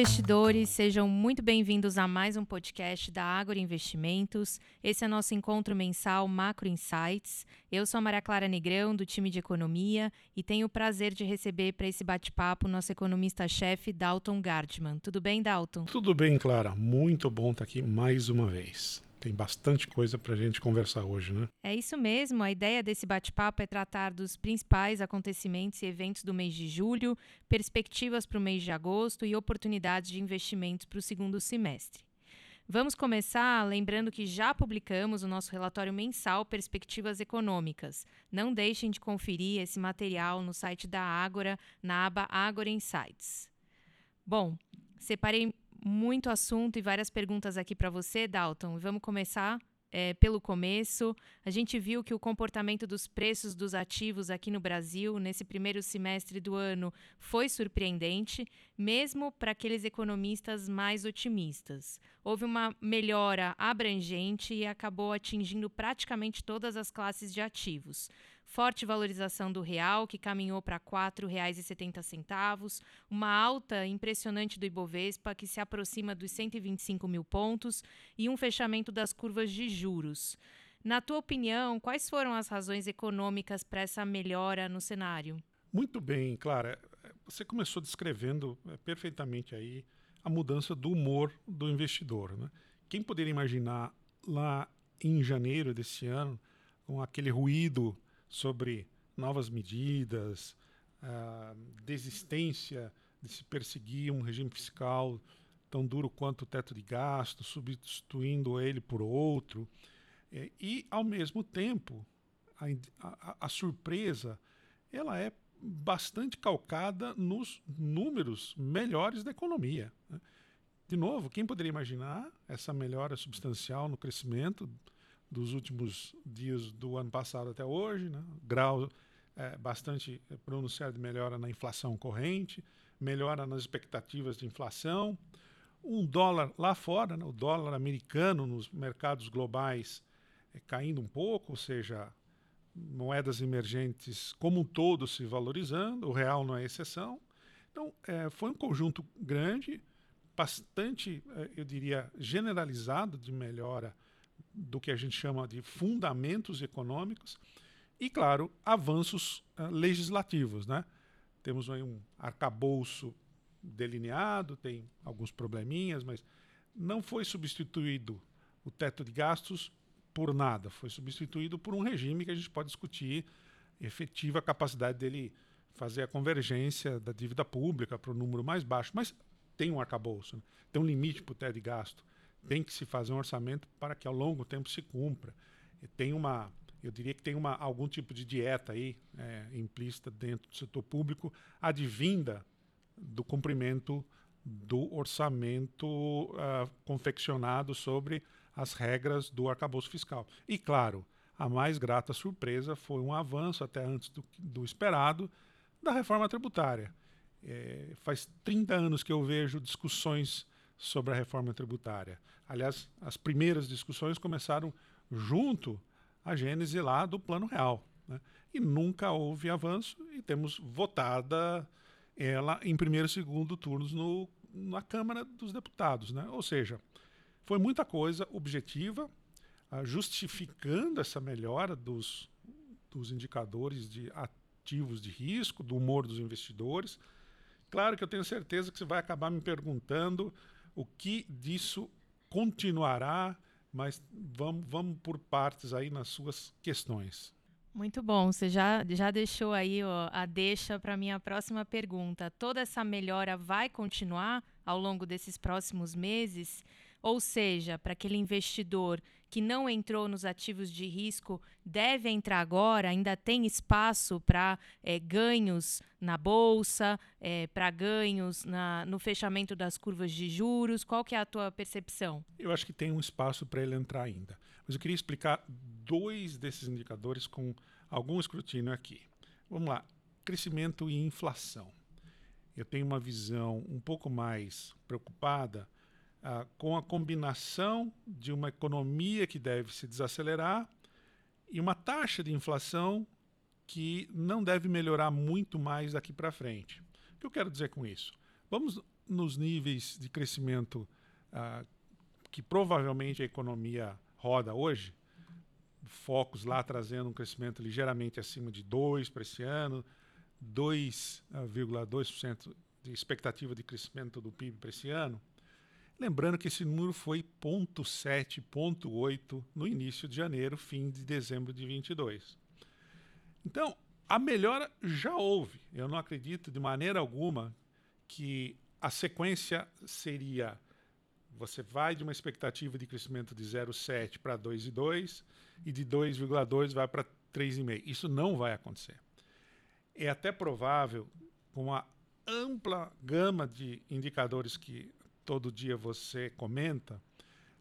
investidores, sejam muito bem-vindos a mais um podcast da Agora Investimentos. Esse é nosso encontro mensal Macro Insights. Eu sou a Maria Clara Negrão, do time de economia, e tenho o prazer de receber para esse bate-papo nosso economista-chefe, Dalton Gardman. Tudo bem, Dalton? Tudo bem, Clara. Muito bom estar aqui mais uma vez. Tem bastante coisa para a gente conversar hoje, né? É isso mesmo. A ideia desse bate-papo é tratar dos principais acontecimentos e eventos do mês de julho, perspectivas para o mês de agosto e oportunidades de investimentos para o segundo semestre. Vamos começar lembrando que já publicamos o nosso relatório mensal Perspectivas Econômicas. Não deixem de conferir esse material no site da Ágora, na aba Ágora Insights. Bom, separei muito assunto e várias perguntas aqui para você, Dalton. Vamos começar é, pelo começo. A gente viu que o comportamento dos preços dos ativos aqui no Brasil, nesse primeiro semestre do ano, foi surpreendente, mesmo para aqueles economistas mais otimistas. Houve uma melhora abrangente e acabou atingindo praticamente todas as classes de ativos forte valorização do real, que caminhou para R$ 4,70, uma alta impressionante do Ibovespa, que se aproxima dos 125 mil pontos, e um fechamento das curvas de juros. Na tua opinião, quais foram as razões econômicas para essa melhora no cenário? Muito bem, Clara. Você começou descrevendo é, perfeitamente aí a mudança do humor do investidor. Né? Quem poderia imaginar lá em janeiro desse ano, com aquele ruído sobre novas medidas, a desistência de se perseguir um regime fiscal tão duro quanto o teto de gasto, substituindo ele por outro. É, e, ao mesmo tempo, a, a, a surpresa ela é bastante calcada nos números melhores da economia. Né? De novo, quem poderia imaginar essa melhora substancial no crescimento dos últimos dias do ano passado até hoje, né? grau é, bastante pronunciado de melhora na inflação corrente, melhora nas expectativas de inflação, um dólar lá fora, né? o dólar americano nos mercados globais é, caindo um pouco, ou seja, moedas emergentes como um todo se valorizando, o real não é exceção. Então, é, foi um conjunto grande, bastante, é, eu diria, generalizado de melhora do que a gente chama de fundamentos econômicos e, claro, avanços uh, legislativos. Né? Temos aí um arcabouço delineado, tem alguns probleminhas, mas não foi substituído o teto de gastos por nada, foi substituído por um regime que a gente pode discutir efetiva capacidade dele fazer a convergência da dívida pública para o número mais baixo, mas tem um arcabouço, né? tem um limite para o teto de gasto tem que se fazer um orçamento para que ao longo tempo se cumpra. E tem uma, eu diria que tem uma, algum tipo de dieta aí é, implícita dentro do setor público, advinda do cumprimento do orçamento uh, confeccionado sobre as regras do arcabouço fiscal. E, claro, a mais grata surpresa foi um avanço, até antes do, do esperado, da reforma tributária. É, faz 30 anos que eu vejo discussões sobre a reforma tributária. Aliás, as primeiras discussões começaram junto à gênese lá do Plano Real. Né? E nunca houve avanço e temos votada ela em primeiro e segundo turnos no, na Câmara dos Deputados. Né? Ou seja, foi muita coisa objetiva, uh, justificando essa melhora dos, dos indicadores de ativos de risco, do humor dos investidores. Claro que eu tenho certeza que você vai acabar me perguntando o que disso continuará, mas vamos, vamos por partes aí nas suas questões. Muito bom, você já, já deixou aí ó, a deixa para minha próxima pergunta. Toda essa melhora vai continuar ao longo desses próximos meses? Ou seja, para aquele investidor que não entrou nos ativos de risco, deve entrar agora? Ainda tem espaço para é, ganhos na bolsa, é, para ganhos na, no fechamento das curvas de juros? Qual que é a tua percepção? Eu acho que tem um espaço para ele entrar ainda. Mas eu queria explicar dois desses indicadores com algum escrutínio aqui. Vamos lá. Crescimento e inflação. Eu tenho uma visão um pouco mais preocupada ah, com a combinação de uma economia que deve se desacelerar e uma taxa de inflação que não deve melhorar muito mais daqui para frente. O que eu quero dizer com isso? Vamos nos níveis de crescimento ah, que provavelmente a economia roda hoje, focos lá trazendo um crescimento ligeiramente acima de 2 para esse ano, 2,2% de expectativa de crescimento do PIB para esse ano. Lembrando que esse número foi 0,7, 0,8 no início de janeiro, fim de dezembro de 22. Então, a melhora já houve. Eu não acredito de maneira alguma que a sequência seria você vai de uma expectativa de crescimento de 0,7 para 2,2 e de 2,2 vai para 3,5. Isso não vai acontecer. É até provável, com a ampla gama de indicadores que todo dia você comenta,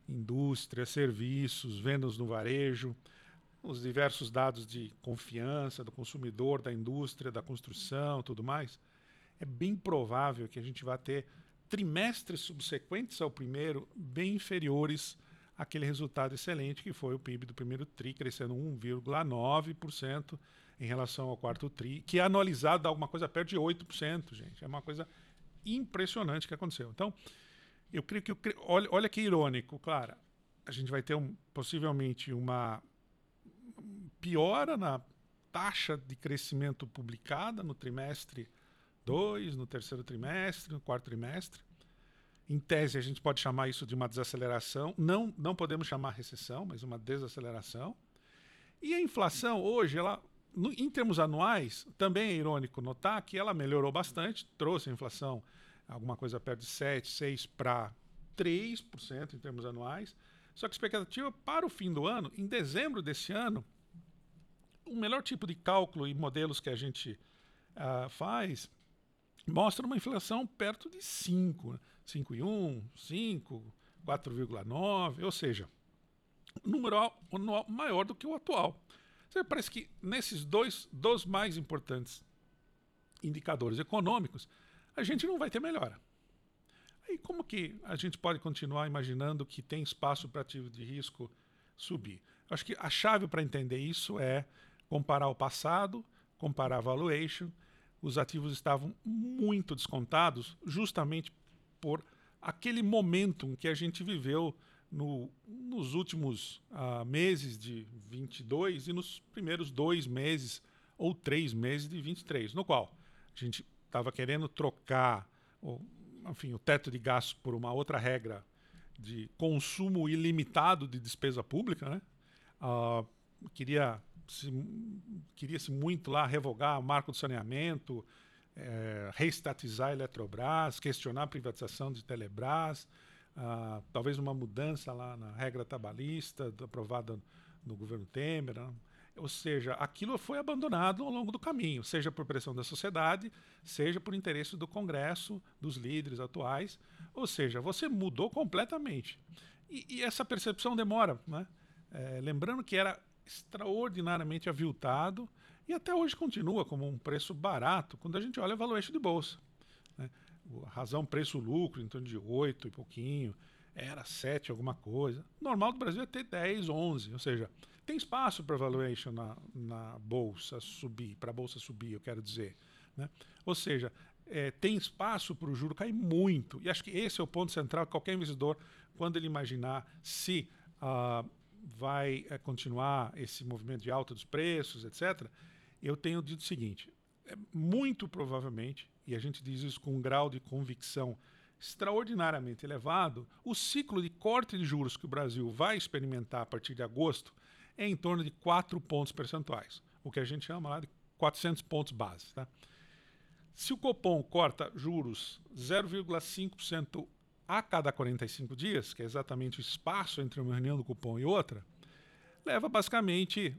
indústria, serviços, vendas no varejo, os diversos dados de confiança do consumidor, da indústria, da construção, tudo mais, é bem provável que a gente vá ter trimestres subsequentes ao primeiro bem inferiores àquele resultado excelente que foi o PIB do primeiro TRI, crescendo 1,9% em relação ao quarto TRI, que é anualizado dá alguma coisa perto de 8%, gente. É uma coisa impressionante que aconteceu. Então, eu creio que. Olha, olha que irônico, claro. A gente vai ter um, possivelmente uma piora na taxa de crescimento publicada no trimestre 2, no terceiro trimestre, no quarto trimestre. Em tese, a gente pode chamar isso de uma desaceleração. Não, não podemos chamar recessão, mas uma desaceleração. E a inflação hoje, ela, no, em termos anuais, também é irônico notar que ela melhorou bastante, trouxe a inflação alguma coisa perto de 7, 6 para 3% em termos anuais. Só que a expectativa para o fim do ano, em dezembro desse ano, o melhor tipo de cálculo e modelos que a gente uh, faz mostra uma inflação perto de 5, 5,1, 5, 4,9, ou seja, um número anual maior do que o atual. Parece que nesses dois dos mais importantes indicadores econômicos, a gente não vai ter melhora. Aí como que a gente pode continuar imaginando que tem espaço para ativo de risco subir? Acho que a chave para entender isso é comparar o passado, comparar a valuation, os ativos estavam muito descontados, justamente por aquele momento que a gente viveu no, nos últimos uh, meses de 22 e nos primeiros dois meses ou três meses de 23, no qual a gente estava querendo trocar o, enfim, o teto de gastos por uma outra regra de consumo ilimitado de despesa pública, né? Uh, queria se, queria-se muito lá revogar o marco do saneamento, é, reestatizar a Eletrobras, questionar a privatização de Telebrás, ah, talvez uma mudança lá na regra trabalhista aprovada no governo Temer. Né? Ou seja, aquilo foi abandonado ao longo do caminho, seja por pressão da sociedade, seja por interesse do Congresso, dos líderes atuais. Ou seja, você mudou completamente. E, e essa percepção demora. Né? É, lembrando que era extraordinariamente aviltado e até hoje continua como um preço barato quando a gente olha a valuation de bolsa. Né? A razão preço-lucro em torno de 8 e pouquinho, era 7 alguma coisa. Normal do Brasil é ter 10, 11, ou seja, tem espaço para valuation na, na bolsa subir, para a bolsa subir, eu quero dizer. Né? Ou seja, é, tem espaço para o juro cair muito. E acho que esse é o ponto central. Qualquer investidor, quando ele imaginar se uh, vai é, continuar esse movimento de alta dos preços, etc., eu tenho dito o seguinte: é, muito provavelmente, e a gente diz isso com um grau de convicção extraordinariamente elevado, o ciclo de corte de juros que o Brasil vai experimentar a partir de agosto é em torno de 4 pontos percentuais, o que a gente chama lá de 400 pontos base. Tá? Se o Copom corta juros 0,5% a cada 45 dias, que é exatamente o espaço entre uma reunião do cupom e outra, leva basicamente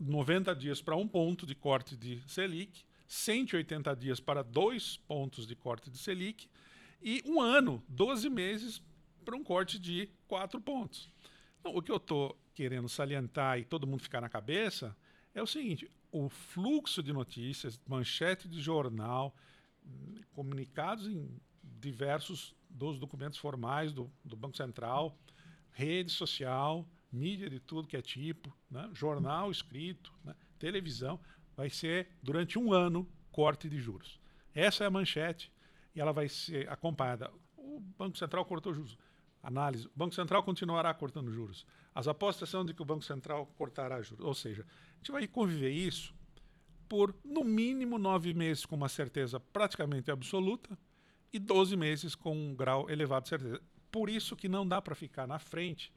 90 dias para um ponto de corte de Selic, 180 dias para dois pontos de corte de Selic e um ano, 12 meses para um corte de quatro pontos. O que eu estou querendo salientar e todo mundo ficar na cabeça é o seguinte: o fluxo de notícias, manchete de jornal, comunicados em diversos dos documentos formais do, do Banco Central, rede social, mídia de tudo que é tipo, né? jornal escrito, né? televisão, vai ser durante um ano corte de juros. Essa é a manchete e ela vai ser acompanhada. O Banco Central cortou juros. Análise: o Banco Central continuará cortando juros. As apostas são de que o Banco Central cortará juros. Ou seja, a gente vai conviver isso por no mínimo nove meses com uma certeza praticamente absoluta e 12 meses com um grau elevado de certeza. Por isso que não dá para ficar na frente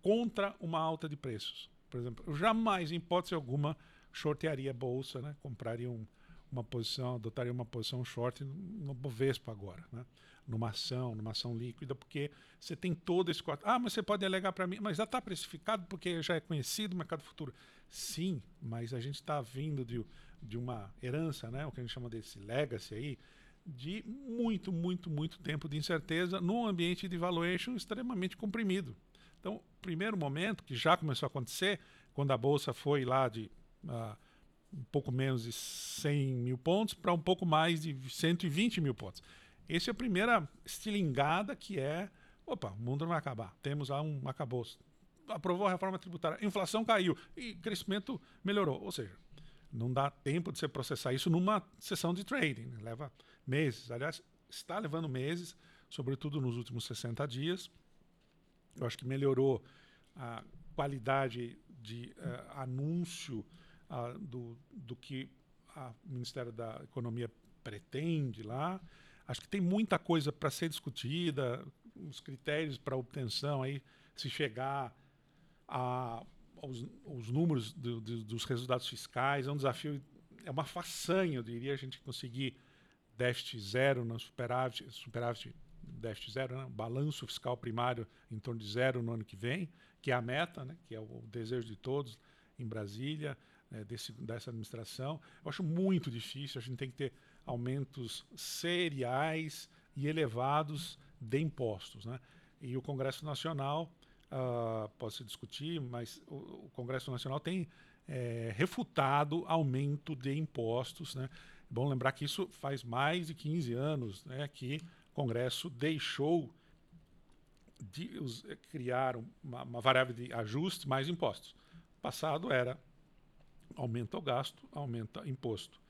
contra uma alta de preços. Por exemplo, eu jamais, em hipótese alguma, shortearia bolsa, né? compraria um, uma posição, adotaria uma posição short no Bovespa agora, né? Numa ação, numa ação líquida, porque você tem todo esse corte. Ah, mas você pode alegar para mim, mas já está precificado porque já é conhecido o mercado futuro. Sim, mas a gente está vindo de, de uma herança, né? o que a gente chama desse legacy aí, de muito, muito, muito tempo de incerteza num ambiente de valuation extremamente comprimido. Então, primeiro momento que já começou a acontecer, quando a bolsa foi lá de uh, um pouco menos de 100 mil pontos para um pouco mais de 120 mil pontos. Essa é a primeira estilingada que é, opa, o mundo não vai acabar, temos lá um acabouço. Aprovou a reforma tributária, inflação caiu e crescimento melhorou. Ou seja, não dá tempo de você processar isso numa sessão de trading, né? leva meses. Aliás, está levando meses, sobretudo nos últimos 60 dias. Eu acho que melhorou a qualidade de uh, anúncio uh, do, do que o Ministério da Economia pretende lá. Acho que tem muita coisa para ser discutida, os critérios para obtenção aí, se chegar a, aos, aos números do, do, dos resultados fiscais, é um desafio, é uma façanha, eu diria, a gente conseguir déficit zero no superávit, superávit déficit zero, né? balanço fiscal primário em torno de zero no ano que vem, que é a meta, né? que é o desejo de todos em Brasília, né? Desse, dessa administração. Eu acho muito difícil, a gente tem que ter aumentos seriais e elevados de impostos. Né? E o Congresso Nacional, uh, pode discutir, mas o, o Congresso Nacional tem é, refutado aumento de impostos. Né? Bom lembrar que isso faz mais de 15 anos né, que o Congresso deixou de os, eh, criar uma, uma, variável de ajuste mais impostos. O passado era aumenta o gasto, aumenta imposto.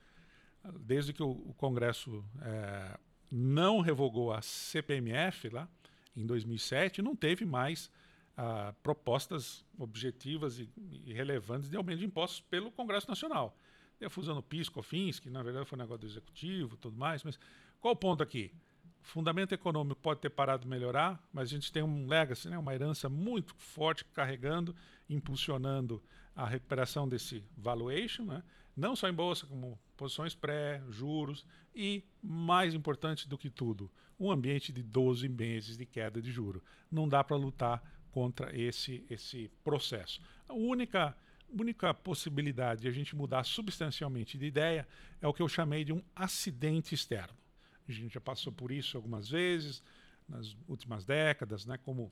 Desde que o, Congresso é, não revogou a CPMF lá em 2007, não teve mais ah, propostas objetivas e, e relevantes de aumento de impostos pelo Congresso Nacional. Tem a fusão do PIS, COFINS, que na verdade foi um negócio do executivo tudo mais, mas qual o ponto aqui? Fundamento econômico pode ter parado de melhorar, mas a gente tem um legacy, né, uma herança muito forte carregando, impulsionando a recuperação desse valuation, né, não só em bolsa, como posições pré, juros e, mais importante do que tudo, um ambiente de 12 meses de queda de juro. Não dá para lutar contra esse, esse processo. A única única possibilidade de a gente mudar substancialmente de ideia é o que eu chamei de um acidente externo. A gente já passou por isso algumas vezes nas últimas décadas, né, como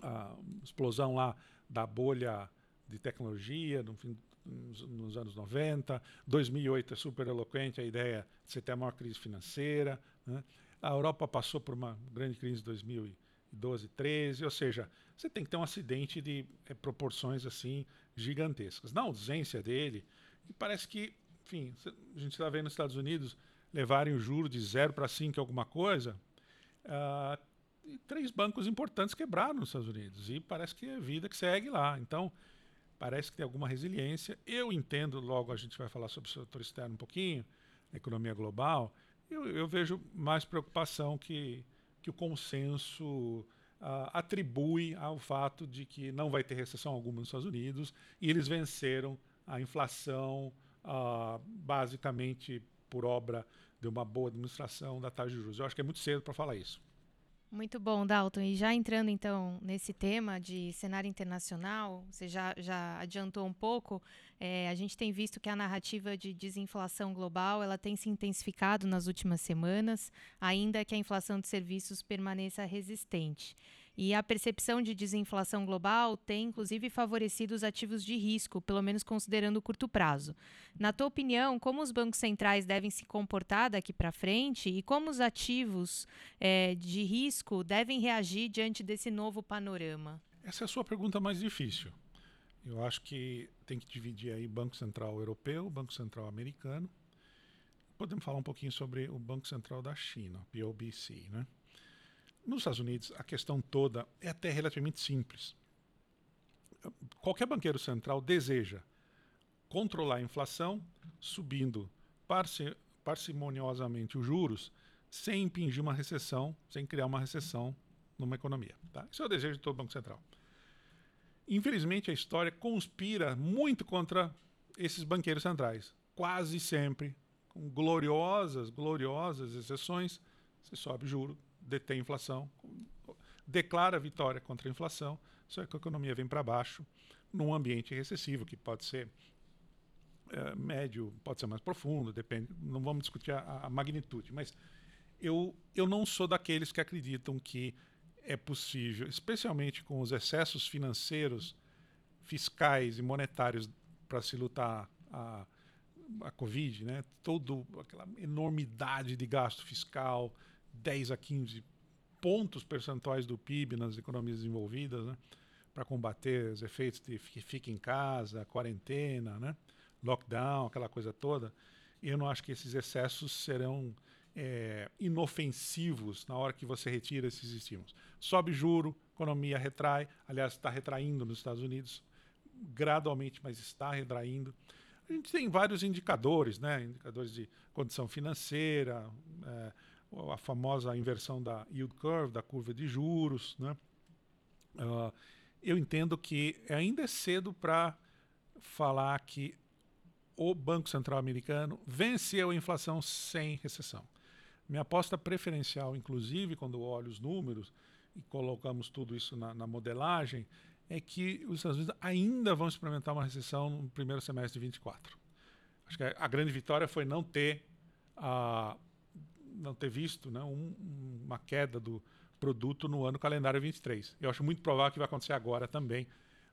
a explosão lá da bolha de tecnologia no fim, nos, nos, anos 90, 2008 é super eloquente a ideia de você ter a maior crise financeira, né? a Europa passou por uma grande crise em 2012, 13, ou seja, você tem que ter um acidente de é, proporções assim gigantescas. Na ausência dele, parece que, enfim, a gente está vendo nos Estados Unidos levarem o juro de 0 para 5 alguma coisa, e três bancos importantes quebraram nos Estados Unidos. E parece que é vida que segue lá. Então, parece que tem alguma resiliência. Eu entendo, logo a gente vai falar sobre o setor externo um pouquinho, a economia global. Eu, eu vejo mais preocupação que, que o consenso uh, atribui ao fato de que não vai ter recessão alguma nos Estados Unidos e eles venceram a inflação uh, basicamente por obra de uma boa administração da taxa de juros. Eu acho que é muito cedo para falar isso. Muito bom, Dalton. E já entrando então nesse tema de cenário internacional, você já, já adiantou um pouco, é, a gente tem visto que a narrativa de desinflação global ela tem se intensificado nas últimas semanas, ainda que a inflação de serviços permaneça resistente. E a percepção de desinflação global tem, inclusive, favorecido os ativos de risco, pelo menos considerando o curto prazo. Na tua opinião, como os bancos centrais devem se comportar daqui para frente e como os ativos é, de risco devem reagir diante desse novo panorama? Essa é a sua pergunta mais difícil. Eu acho que tem que dividir aí Banco Central Europeu, Banco Central Americano. podemos falar um pouquinho sobre o Banco Central da China, POBC. Né? Nos Estados Unidos, a questão toda é até relativamente simples. Qualquer banqueiro central deseja controlar a inflação, subindo parci parcimoniosamente os juros, sem impingir uma recessão, sem criar uma recessão numa economia. Tá? Isso é o desejo de todo Banco Central. Infelizmente, a história conspira muito contra esses banqueiros centrais. Quase sempre, com gloriosas, gloriosas exceções, você sobe juro, detém inflação, declara vitória contra a inflação, só que a economia vem para baixo num ambiente recessivo, que pode ser é, médio, pode ser mais profundo, depende, não vamos discutir a, a magnitude, mas eu, eu não sou daqueles que acreditam que é possível, especialmente com os excessos financeiros, fiscais e monetários para se lutar a, a Covid, né? toda aquela enormidade de gasto fiscal, 10 a 15 pontos percentuais do PIB nas economias desenvolvidas, né? para combater os efeitos de fica em casa, quarentena, né? lockdown, aquela coisa toda. Eu não acho que esses excessos serão é, inofensivos na hora que você retira esses estímulos. Sobe juro, economia retrai, aliás, está retraindo nos Estados Unidos, gradualmente, mas está retraindo. A gente tem vários indicadores, né? indicadores de condição financeira, é, a famosa inversão da yield curve, da curva de juros. Né? Uh, eu entendo que ainda é cedo para falar que o Banco Central americano venceu a inflação sem recessão. Minha aposta preferencial, inclusive, quando olho os números e colocamos tudo isso na, na modelagem, é que os Estados Unidos ainda vão experimentar uma recessão no primeiro semestre de 24. Acho que a grande vitória foi não ter, uh, não ter visto né, um, uma queda do produto no ano calendário 23. Eu acho muito provável que vai acontecer agora também,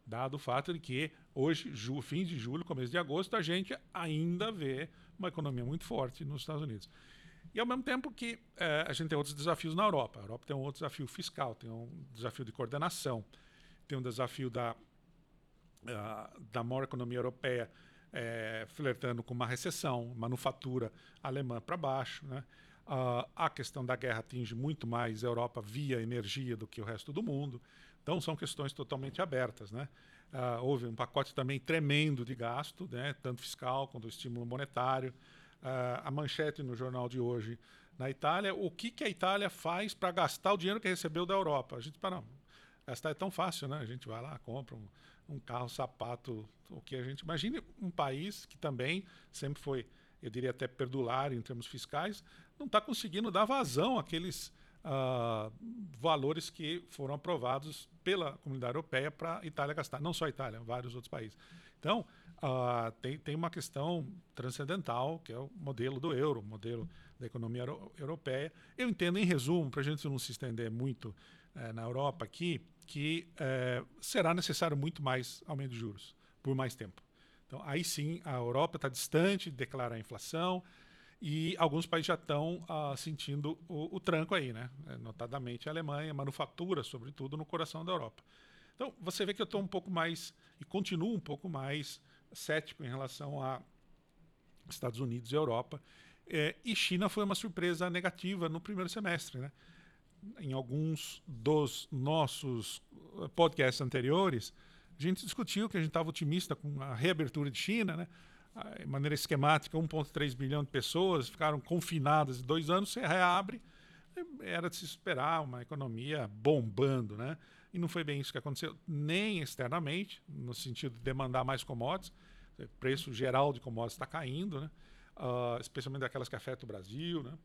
dado o fato de que hoje, ju, fim de julho, começo de agosto, a gente ainda vê uma economia muito forte nos Estados Unidos. E ao mesmo tempo que é, a gente tem outros desafios na Europa. A Europa tem um outro desafio fiscal, tem um desafio de coordenação, tem um desafio da, uh, da maior economia europeia é, flertando com uma recessão, manufatura alemã para baixo. Né? Uh, a questão da guerra atinge muito mais a Europa via energia do que o resto do mundo. Então são questões totalmente abertas. Né? Uh, houve um pacote também tremendo de gasto, né? tanto fiscal quanto estímulo monetário uh, a manchete no jornal de hoje na Itália, o que, que a Itália faz para gastar o dinheiro que recebeu da Europa? A gente, para gastar é tão fácil, né? A gente vai lá, compra um, um carro, sapato, o que a gente... Imagine um país que também sempre foi, eu diria até perdulário em termos fiscais, não está conseguindo dar vazão àqueles uh, valores que foram aprovados pela comunidade europeia para a Itália gastar. Não só a Itália, vários outros países. Então, uh, tem, tem uma questão transcendental, que é o modelo do euro, modelo da economia euro, europeia. Eu entendo, em resumo, para a gente não se estender muito eh, na Europa aqui, que eh, será necessário muito mais aumento de juros por mais tempo. Então, aí sim, a Europa está distante de declarar a inflação e alguns países já estão uh, sentindo o, o, tranco aí, né? Eh, notadamente a Alemanha, manufatura, sobretudo, no coração da Europa. Então, você vê que eu estou um pouco mais, e continuo um pouco mais cético em relação a Estados Unidos e Europa. É, e China foi uma surpresa negativa no primeiro semestre. Né? Em alguns dos nossos eh, podcasts anteriores, a gente discutiu que a gente estava otimista com a reabertura de China, né? De maneira esquemática, 1,3 bilhão de pessoas ficaram confinadas dois anos, você reabre, era de se esperar uma economia bombando, né? E não foi bem isso que aconteceu, nem externamente, no sentido de demandar mais commodities. O preço geral de commodities está caindo, né? Uh, especialmente daquelas que afetam o Brasil, né?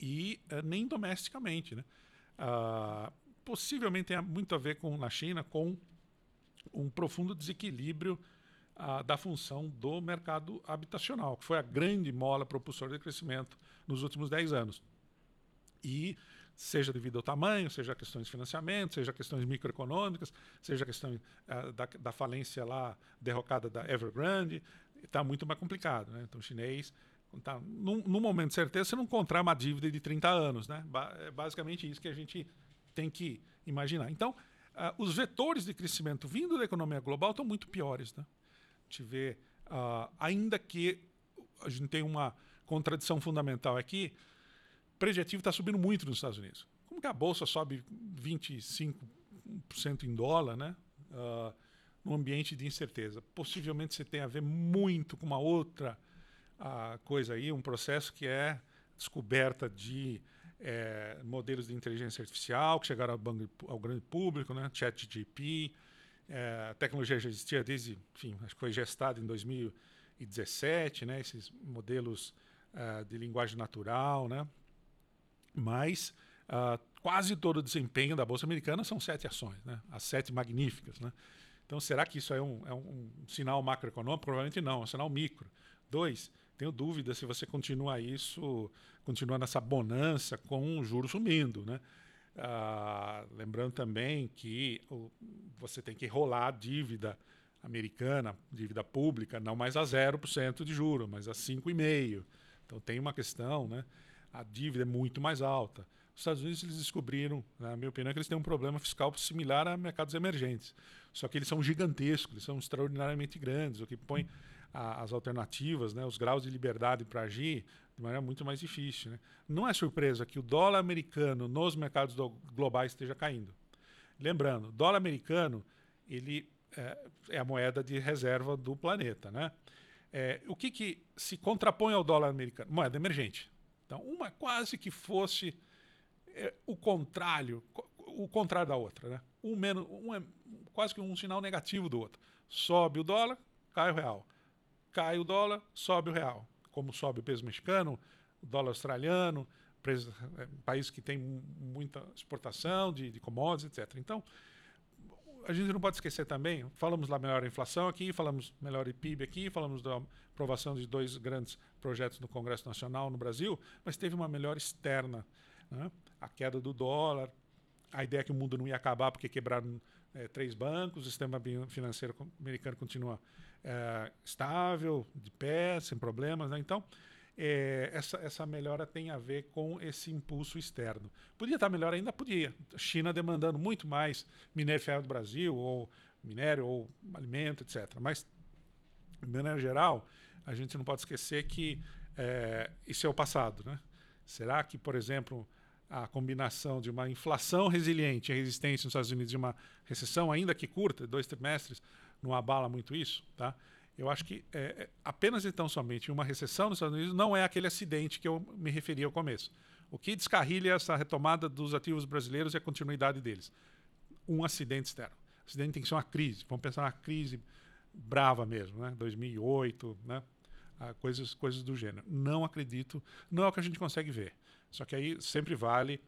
E uh, nem domesticamente, né? Uh, possivelmente tem muito a ver com na China com um profundo desequilíbrio da função do mercado habitacional, que foi a grande mola propulsora de crescimento nos últimos 10 anos. E seja devido ao tamanho, seja questões de financiamento, seja questões microeconômicas, seja a questão uh, da, da, falência lá derrocada da Evergrande, está muito mais complicado. Né? Então, o chinês, tá, num, momento de certeza, você não encontrar uma dívida de 30 anos. Né? Ba é basicamente isso que a gente tem que imaginar. Então, uh, os vetores de crescimento vindo da economia global estão muito piores. Né? Gente vê, uh, ainda que a gente tem uma contradição fundamental aqui, o prediativo está subindo muito nos Estados Unidos. Como que a bolsa sobe 25% em dólar, né? Uh, num ambiente de incerteza. Possivelmente você tem a ver muito com uma outra uh, coisa aí, um processo que é descoberta de é, modelos de inteligência artificial que chegaram ao, ao grande público, né? ChatGPT. É, a tecnologia já existia desde, enfim, acho que foi gestada em 2017, né? Esses modelos uh, de linguagem natural, né? Mas uh, quase todo o desempenho da Bolsa Americana são sete ações, né? as sete magníficas. Né? Então, será que isso é um, é um sinal macroeconômico? Provavelmente não, é um sinal micro. Dois, tenho dúvida se você continua isso, continua nessa bonança com o juros sumindo. Né? Ah, lembrando também que você tem que rolar a dívida americana, dívida pública, não mais a 0% de juros, mas a 5,5%. Então tem uma questão, né? a dívida é muito mais alta. Os Estados Unidos eles descobriram, na minha opinião, que eles têm um problema fiscal similar a mercados emergentes. Só que eles são gigantescos, eles são extraordinariamente grandes, o que põe a, as alternativas, né, os graus de liberdade para agir de maneira muito mais difícil. Né? Não é surpresa que o dólar americano nos mercados do, globais esteja caindo. Lembrando, dólar americano ele é, é, a moeda de reserva do planeta. Né? É, o que, que se contrapõe ao dólar americano? Moeda emergente. Então, uma quase que fosse é o contrário, o contrário da outra, né? Um, menos, um é quase que um sinal negativo do outro. Sobe o dólar, cai o real. Cai o dólar, sobe o real. Como sobe o peso mexicano, o dólar australiano, é, país que tem muita exportação de, de commodities, etc. Então, a gente não pode esquecer também, falamos lá melhor inflação aqui, falamos melhor o PIB aqui, falamos da aprovação de dois grandes projetos no Congresso Nacional no Brasil, mas teve uma melhor externa. Né? a queda do dólar, a ideia que o mundo não ia acabar porque quebraram é, três bancos, o sistema financeiro americano continua é, estável, de pé, sem problemas. Né? Então, é, essa, essa melhora tem a ver com esse impulso externo. Podia estar melhor ainda? Podia. China demandando muito mais minério ferro do Brasil, ou minério, ou alimento, etc. Mas, de maneira geral, a gente não pode esquecer que é, isso é o passado. Né? Será que, por exemplo, a combinação de uma inflação resiliente e resistência nos Estados Unidos de uma recessão, ainda que curta, dois trimestres, não abala muito isso, tá? Eu acho que é, é, apenas então somente uma recessão nos Estados Unidos não é aquele acidente que eu me referi ao começo. O que descarrilha essa retomada dos ativos brasileiros é a continuidade deles. Um acidente externo. O acidente tem que ser uma crise. Vamos pensar na crise brava mesmo, né? 2008, né? Ah, coisas, coisas do gênero. Não acredito, não é o que a gente consegue ver. Só que aí sempre vale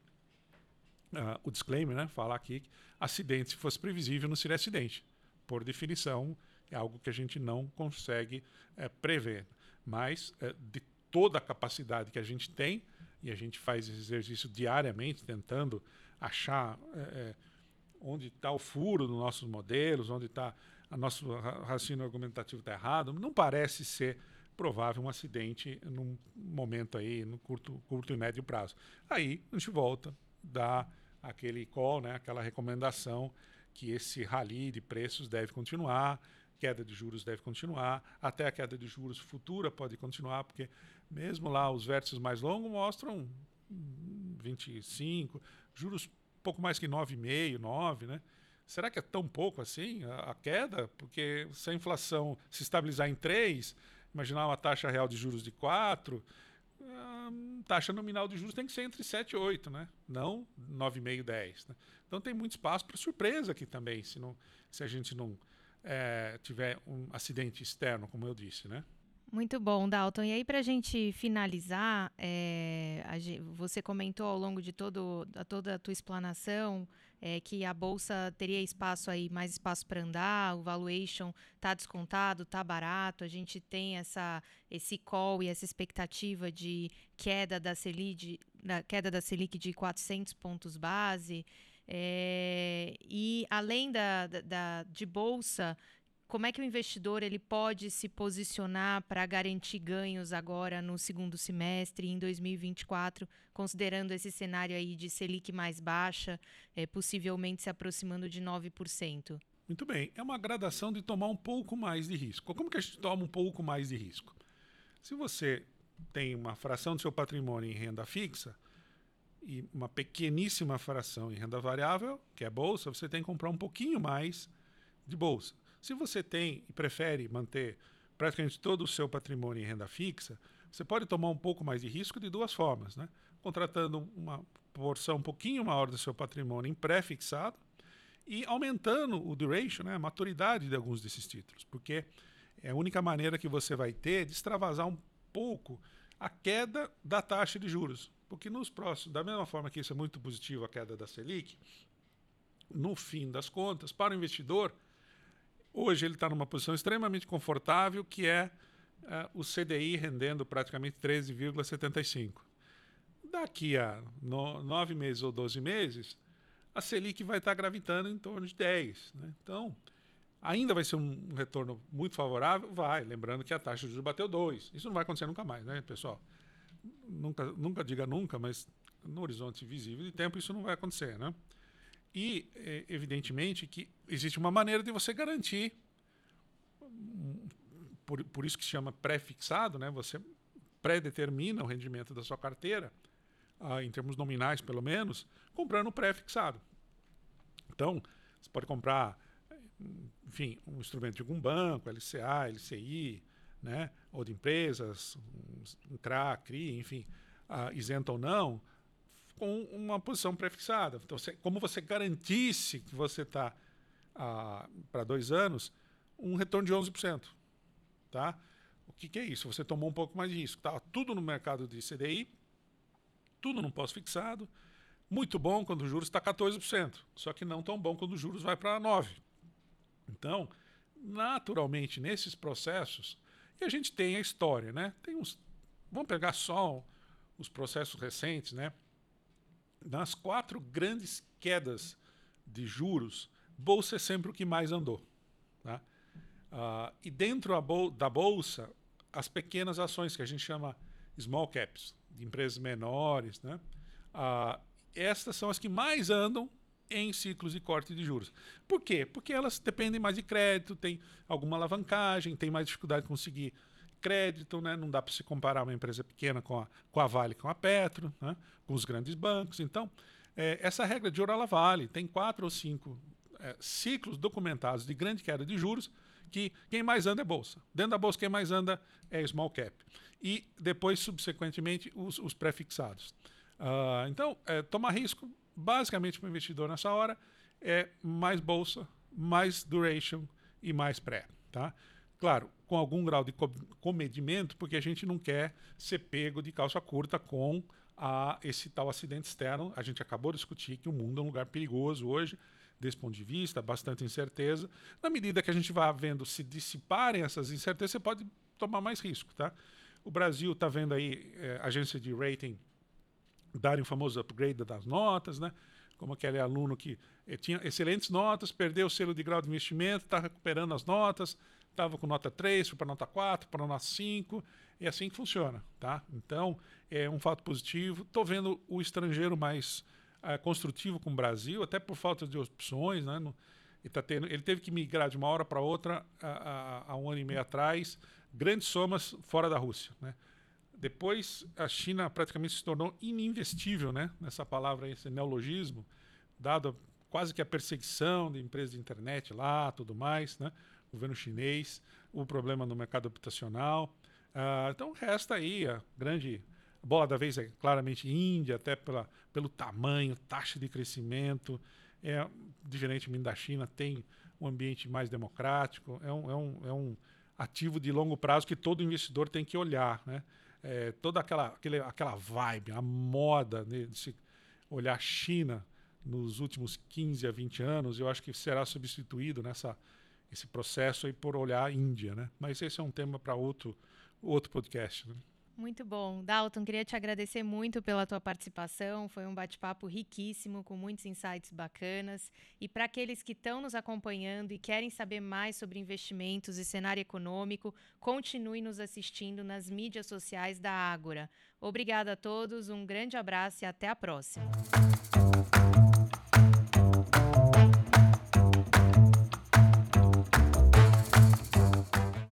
uh, o disclaimer, né? Falar aqui que acidente, se fosse previsível, não seria acidente. Por definição, é algo que a gente não consegue é, prever. Mas, é, de toda a capacidade que a gente tem, e a gente faz esse exercício diariamente, tentando achar é, onde está o furo dos nossos modelos, onde está o nosso raciocínio argumentativo está errado, não parece ser provável um acidente num momento aí, no curto, curto e médio prazo. Aí a gente volta, dá aquele call, né, aquela recomendação que esse rally de preços deve continuar, queda de juros deve continuar, até a queda de juros futura pode continuar, porque mesmo lá os vértices mais longos mostram 25, juros pouco mais que 9,5, 9, né? Será que é tão pouco assim a, a queda? Porque se a inflação se estabilizar em 3, imaginar uma taxa real de juros de 4, taxa nominal de juros tem que ser entre 7 e 8, né? não 9,5, 10. Né? Então tem muito espaço para surpresa aqui também, se, não, se a gente não é, tiver um acidente externo, como eu disse. Né? Muito bom, Dalton. E aí, para a gente finalizar, é, a, você comentou ao longo de todo, a, toda a tua explanação é, que a bolsa teria espaço aí, mais espaço para andar, o valuation está descontado, está barato, a gente tem essa, esse call e essa expectativa de queda da Selic, da queda da Selic de 400 pontos base. É, e além da, da, da de bolsa, como é que o investidor ele pode se posicionar para garantir ganhos agora no segundo semestre em 2024, considerando esse cenário aí de Selic mais baixa, é, possivelmente se aproximando de 9%? Muito bem, é uma gradação de tomar um pouco mais de risco. Como que a gente toma um pouco mais de risco? Se você tem uma fração do seu patrimônio em renda fixa e uma pequeníssima fração em renda variável, que é bolsa, você tem que comprar um pouquinho mais de bolsa. Se você tem e prefere manter praticamente todo o seu patrimônio em renda fixa, você pode tomar um pouco mais de risco de duas formas, né? Contratando uma porção um pouquinho maior do seu patrimônio em pré-fixado e aumentando o duration, né, a maturidade de alguns desses títulos, porque é a única maneira que você vai ter de extravasar um pouco a queda da taxa de juros. Porque nos próximos, da mesma forma que isso é muito positivo a queda da Selic, no fim das contas, para o investidor, hoje ele está numa posição extremamente confortável, que é, é o CDI rendendo praticamente 13,75. Daqui a no, nove meses ou 12 meses, a Selic vai estar tá gravitando em torno de 10. Né? Então, Ainda vai ser um retorno muito favorável? Vai. Lembrando que a taxa de juros bateu 2. Isso não vai acontecer nunca mais, né, pessoal? Nunca, nunca diga nunca, mas no horizonte visível de tempo isso não vai acontecer, né? E, é, evidentemente, que existe uma maneira de você garantir, por, por isso que se chama pré-fixado, né? Você pré-determina o rendimento da sua carteira, ah, em termos nominais pelo menos, comprando pré-fixado. Então, você pode comprar enfim, um instrumento de algum banco, LCA, LCI, né, ou de empresas, um, CRA, CRI, enfim, uh, isento ou não, com uma posição prefixada. Então, você, como você garantisse que você está ah, para dois anos, um retorno de 11%. Tá? O que, que, é isso? Você tomou um pouco mais de risco. Estava tudo no mercado de CDI, tudo no pós-fixado, muito bom quando o juros está 14%, só que não tão bom quando os juros vai para 9%. Então, naturalmente, nesses processos, e a gente tem a história, né? Tem uns. Vamos pegar só os processos recentes, né? Nas quatro grandes quedas de juros, bolsa é sempre o que mais andou. Tá? Uh, e dentro bol da bolsa, as pequenas ações que a gente chama small caps, de empresas menores, né? Uh, estas são as que mais andam em ciclos de corte de juros. Por quê? Porque elas dependem mais de crédito, tem alguma alavancagem, tem mais dificuldade de conseguir crédito, né? não dá para se comparar uma empresa pequena com a, com a Vale, com a Petro, né? com os grandes bancos. Então, é, essa regra de Orala Vale tem quatro ou cinco é, ciclos documentados de grande queda de juros que quem mais anda é bolsa. Dentro da bolsa, quem mais anda é small cap. E depois, subsequentemente, os, os pré-fixados. Uh, então, é, tomar risco basicamente para o investidor nessa hora é mais bolsa, mais duration e mais pré. Tá? Claro, com algum grau de comedimento, porque a gente não quer ser pego de calça curta com a, esse tal acidente externo. A gente acabou de discutir que o mundo é um lugar perigoso hoje, desse ponto de vista, bastante incerteza. Na medida que a gente vai vendo se dissiparem essas incertezas, você pode tomar mais risco. Tá? O Brasil está vendo aí é, agência de rating darem o famoso upgrade das notas, né? como aquele aluno que eh, tinha excelentes notas, perdeu o selo de grau de investimento, está recuperando as notas, estava com nota 3, foi para nota 4, para nota 5, é assim que funciona. Tá? Então, é um fato positivo. Estou vendo o estrangeiro mais uh, construtivo com o Brasil, até por falta de opções. Né? No, ele, tá tendo, ele teve que migrar de uma hora para outra há um ano e meio atrás, grandes somas fora da Rússia. Né? Depois, a China praticamente se tornou ininvestível, né? Nessa palavra, esse neologismo, dado quase que a perseguição de empresas de internet lá, tudo mais, né? Governo chinês, o problema no mercado habitacional. Uh, então, resta aí a grande bola da vez é claramente Índia, até pela, pelo tamanho, taxa de crescimento. É, diferentemente da China, tem um ambiente mais democrático. É um, é um, é um ativo de longo prazo que todo investidor tem que olhar, né? é, toda aquela, aquele, aquela vibe, a moda né, de se olhar China nos últimos 15 a 20 anos, eu acho que será substituído nessa esse processo aí por olhar Índia, né? Mas esse é um tema para outro outro podcast. Né? Muito bom. Dalton, queria te agradecer muito pela tua participação. Foi um bate-papo riquíssimo, com muitos insights bacanas. E para aqueles que estão nos acompanhando e querem saber mais sobre investimentos e cenário econômico, continue nos assistindo nas mídias sociais da Ágora. Obrigada a todos, um grande abraço e até a próxima.